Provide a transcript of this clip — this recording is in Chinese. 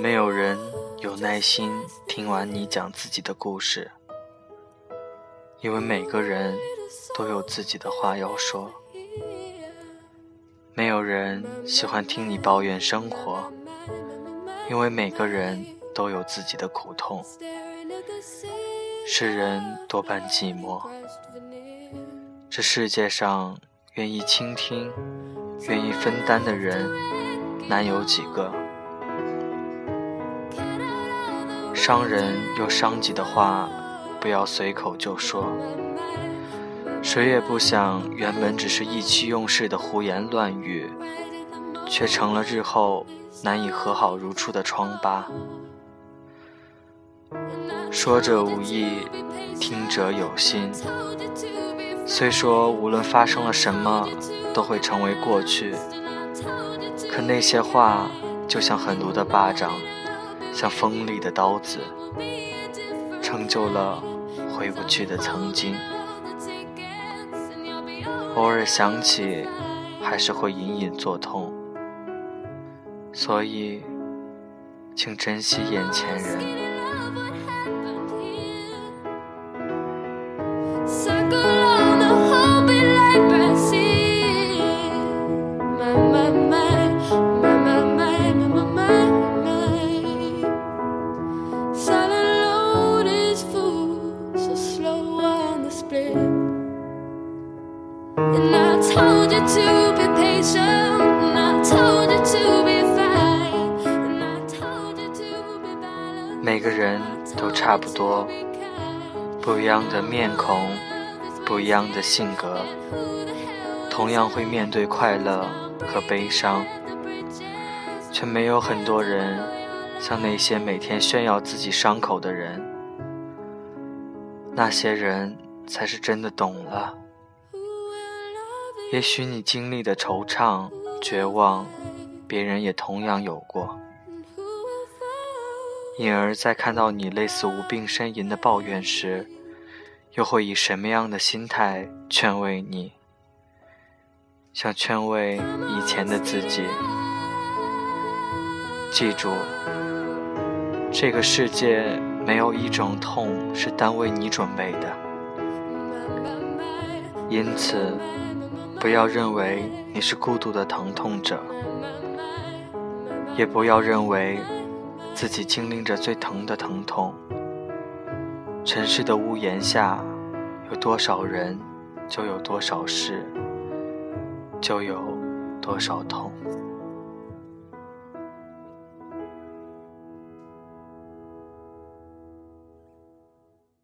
没有人有耐心听完你讲自己的故事，因为每个人都有自己的话要说。没有人喜欢听你抱怨生活，因为每个人都有自己的苦痛。世人多半寂寞，这世界上愿意倾听、愿意分担的人，难有几个。伤人又伤己的话，不要随口就说。谁也不想，原本只是意气用事的胡言乱语，却成了日后难以和好如初的疮疤。说者无意，听者有心。虽说无论发生了什么，都会成为过去，可那些话就像狠毒的巴掌，像锋利的刀子，成就了回不去的曾经。偶尔想起，还是会隐隐作痛，所以，请珍惜眼前人。不多，不一样的面孔，不一样的性格，同样会面对快乐和悲伤，却没有很多人像那些每天炫耀自己伤口的人，那些人才是真的懂了。也许你经历的惆怅、绝望，别人也同样有过。因而，在看到你类似无病呻吟的抱怨时，又会以什么样的心态劝慰你？像劝慰以前的自己。记住，这个世界没有一种痛是单为你准备的，因此，不要认为你是孤独的疼痛者，也不要认为。自己经历着最疼的疼痛，城市的屋檐下，有多少人，就有多少事，就有多少痛。